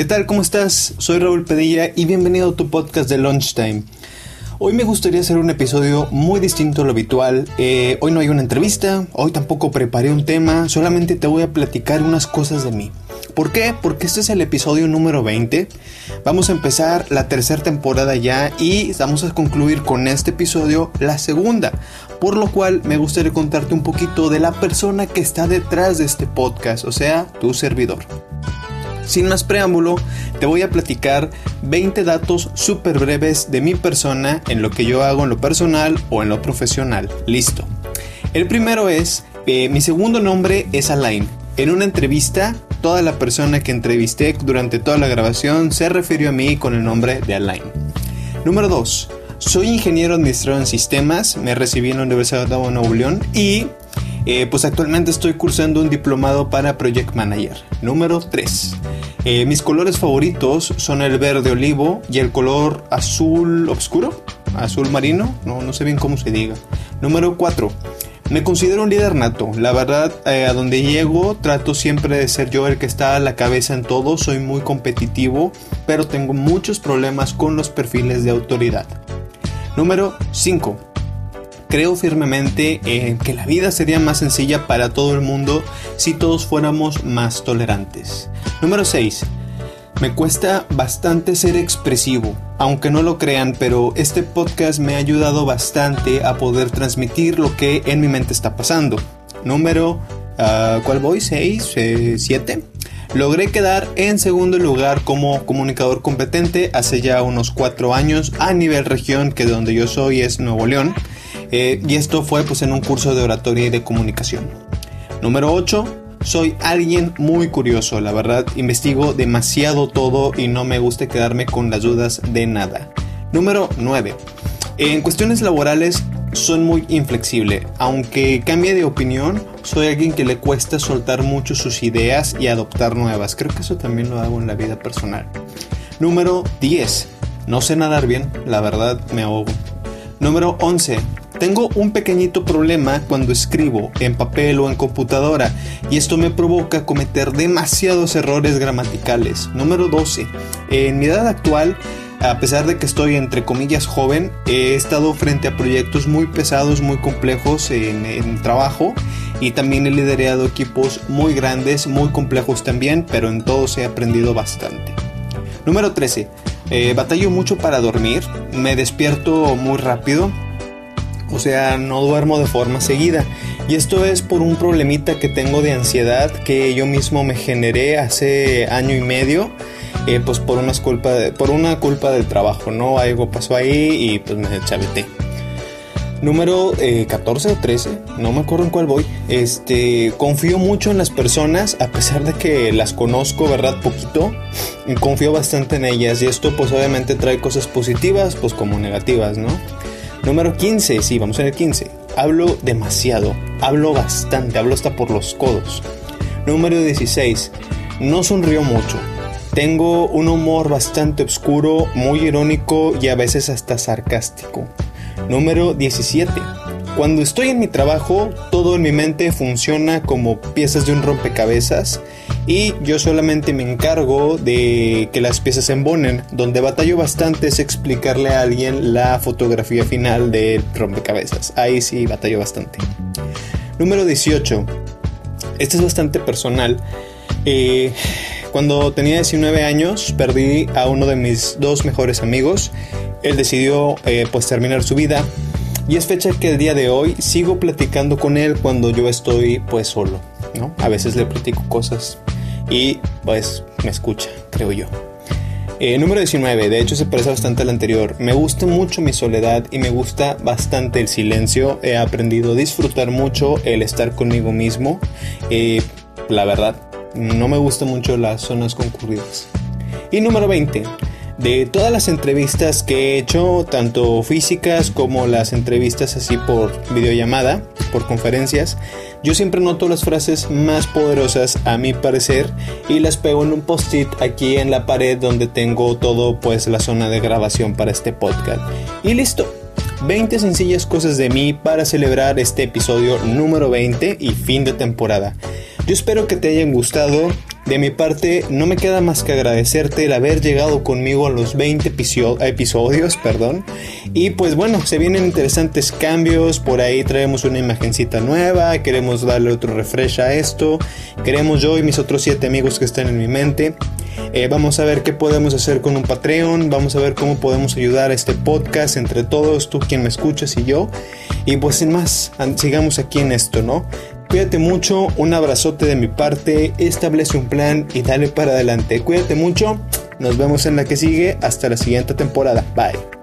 ¿Qué tal? ¿Cómo estás? Soy Raúl Pedilla y bienvenido a tu podcast de Lunchtime. Hoy me gustaría hacer un episodio muy distinto a lo habitual. Eh, hoy no hay una entrevista, hoy tampoco preparé un tema, solamente te voy a platicar unas cosas de mí. ¿Por qué? Porque este es el episodio número 20. Vamos a empezar la tercera temporada ya y vamos a concluir con este episodio la segunda. Por lo cual me gustaría contarte un poquito de la persona que está detrás de este podcast, o sea, tu servidor. Sin más preámbulo, te voy a platicar 20 datos súper breves de mi persona en lo que yo hago en lo personal o en lo profesional. Listo. El primero es, eh, mi segundo nombre es Alain. En una entrevista, toda la persona que entrevisté durante toda la grabación se refirió a mí con el nombre de Alain. Número 2. Soy ingeniero administrador en sistemas, me recibí en la Universidad de Nuevo León y eh, pues actualmente estoy cursando un diplomado para Project Manager. Número 3. Eh, mis colores favoritos son el verde olivo y el color azul oscuro, azul marino, no, no sé bien cómo se diga. Número 4. Me considero un líder nato. La verdad, eh, a donde llego, trato siempre de ser yo el que está a la cabeza en todo. Soy muy competitivo, pero tengo muchos problemas con los perfiles de autoridad. Número 5. Creo firmemente en que la vida sería más sencilla para todo el mundo si todos fuéramos más tolerantes. Número 6. Me cuesta bastante ser expresivo, aunque no lo crean, pero este podcast me ha ayudado bastante a poder transmitir lo que en mi mente está pasando. Número, uh, ¿cuál voy? ¿6? 7. Eh, Logré quedar en segundo lugar como comunicador competente hace ya unos 4 años a nivel región, que de donde yo soy es Nuevo León. Eh, y esto fue pues en un curso de oratoria y de comunicación. Número 8. Soy alguien muy curioso, la verdad investigo demasiado todo y no me gusta quedarme con las dudas de nada. Número 9. En cuestiones laborales soy muy inflexible, aunque cambie de opinión, soy alguien que le cuesta soltar mucho sus ideas y adoptar nuevas. Creo que eso también lo hago en la vida personal. Número 10. No sé nadar bien, la verdad me ahogo. Número 11. Tengo un pequeñito problema cuando escribo en papel o en computadora y esto me provoca cometer demasiados errores gramaticales. Número 12. En mi edad actual, a pesar de que estoy entre comillas joven, he estado frente a proyectos muy pesados, muy complejos en, trabajo y también he liderado equipos muy grandes, muy complejos también, pero en todos he aprendido bastante. Número 13. Eh, batallo mucho para dormir, me despierto muy rápido, o sea, no duermo de forma seguida. Y esto es por un problemita que tengo de ansiedad que yo mismo me generé hace año y medio. Eh, pues por una culpa por una culpa del trabajo, ¿no? Algo pasó ahí y pues me chaveté. Número 14 eh, o 13, no me acuerdo en cuál voy. Este, confío mucho en las personas, a pesar de que las conozco, ¿verdad? Poquito. Confío bastante en ellas y esto pues obviamente trae cosas positivas, pues como negativas, ¿no? Número 15, sí, vamos a ver 15. Hablo demasiado, hablo bastante, hablo hasta por los codos. Número 16. No sonrío mucho. Tengo un humor bastante oscuro, muy irónico y a veces hasta sarcástico. Número 17. Cuando estoy en mi trabajo, todo en mi mente funciona como piezas de un rompecabezas y yo solamente me encargo de que las piezas se embonen. Donde batallo bastante es explicarle a alguien la fotografía final del rompecabezas. Ahí sí batallo bastante. Número 18. Este es bastante personal. Eh, cuando tenía 19 años perdí a uno de mis dos mejores amigos. Él decidió eh, pues terminar su vida y es fecha que el día de hoy sigo platicando con él cuando yo estoy pues solo, ¿no? A veces le platico cosas y pues me escucha, creo yo. Eh, número 19, de hecho se parece bastante al anterior. Me gusta mucho mi soledad y me gusta bastante el silencio. He aprendido a disfrutar mucho el estar conmigo mismo. Eh, la verdad, no me gustan mucho las zonas concurridas. Y número 20, de todas las entrevistas que he hecho, tanto físicas como las entrevistas así por videollamada, por conferencias, yo siempre noto las frases más poderosas a mi parecer y las pego en un post-it aquí en la pared donde tengo todo pues la zona de grabación para este podcast. Y listo. 20 sencillas cosas de mí para celebrar este episodio número 20 y fin de temporada. Yo espero que te hayan gustado De mi parte, no me queda más que agradecerte el haber llegado conmigo a los 20 episodios, perdón. Y pues bueno, se vienen interesantes cambios, por ahí traemos una imagencita nueva, queremos darle otro refresh a esto, queremos yo y mis otros 7 amigos que están en mi mente. Eh, vamos a ver qué podemos hacer con un Patreon, vamos a ver cómo podemos ayudar a este podcast entre todos, tú quien me escuchas y yo. Y pues sin más, sigamos aquí en esto, ¿no? Cuídate mucho, un abrazote de mi parte, establece un plan y dale para adelante. Cuídate mucho, nos vemos en la que sigue, hasta la siguiente temporada. Bye.